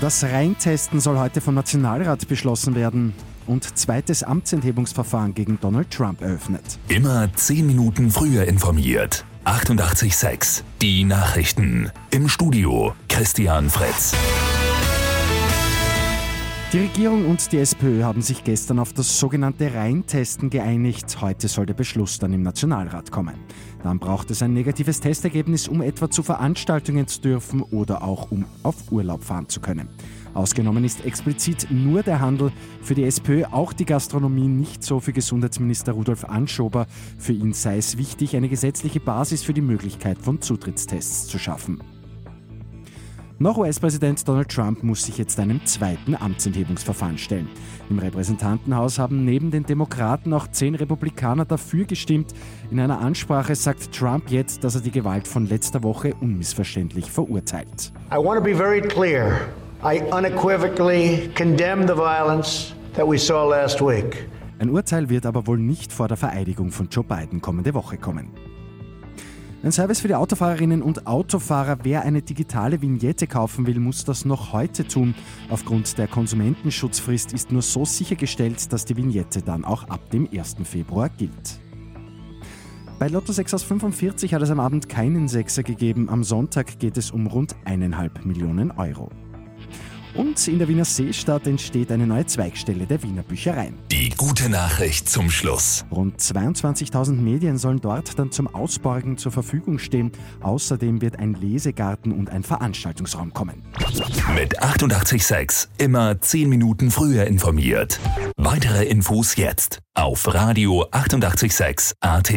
Das Reintesten soll heute vom Nationalrat beschlossen werden und zweites Amtsenthebungsverfahren gegen Donald Trump eröffnet. Immer 10 Minuten früher informiert. 88.6 Die Nachrichten. Im Studio Christian Fritz. Die Regierung und die SPÖ haben sich gestern auf das sogenannte Reintesten geeinigt. Heute soll der Beschluss dann im Nationalrat kommen. Dann braucht es ein negatives Testergebnis, um etwa zu Veranstaltungen zu dürfen oder auch um auf Urlaub fahren zu können. Ausgenommen ist explizit nur der Handel. Für die SPÖ auch die Gastronomie nicht so für Gesundheitsminister Rudolf Anschober. Für ihn sei es wichtig, eine gesetzliche Basis für die Möglichkeit von Zutrittstests zu schaffen. Noch US-Präsident Donald Trump muss sich jetzt einem zweiten Amtsenthebungsverfahren stellen. Im Repräsentantenhaus haben neben den Demokraten auch zehn Republikaner dafür gestimmt. In einer Ansprache sagt Trump jetzt, dass er die Gewalt von letzter Woche unmissverständlich verurteilt. I want to be very clear. I unequivocally condemn the violence that we saw last week. Ein Urteil wird aber wohl nicht vor der Vereidigung von Joe Biden kommende Woche kommen. Ein Service für die Autofahrerinnen und Autofahrer. Wer eine digitale Vignette kaufen will, muss das noch heute tun. Aufgrund der Konsumentenschutzfrist ist nur so sichergestellt, dass die Vignette dann auch ab dem 1. Februar gilt. Bei Lotto 6 aus 45 hat es am Abend keinen Sechser gegeben. Am Sonntag geht es um rund eineinhalb Millionen Euro. Und in der Wiener Seestadt entsteht eine neue Zweigstelle der Wiener Büchereien. Die gute Nachricht zum Schluss. Rund 22.000 Medien sollen dort dann zum Ausborgen zur Verfügung stehen. Außerdem wird ein Lesegarten und ein Veranstaltungsraum kommen. Mit 886 immer 10 Minuten früher informiert. Weitere Infos jetzt auf Radio 886 AT.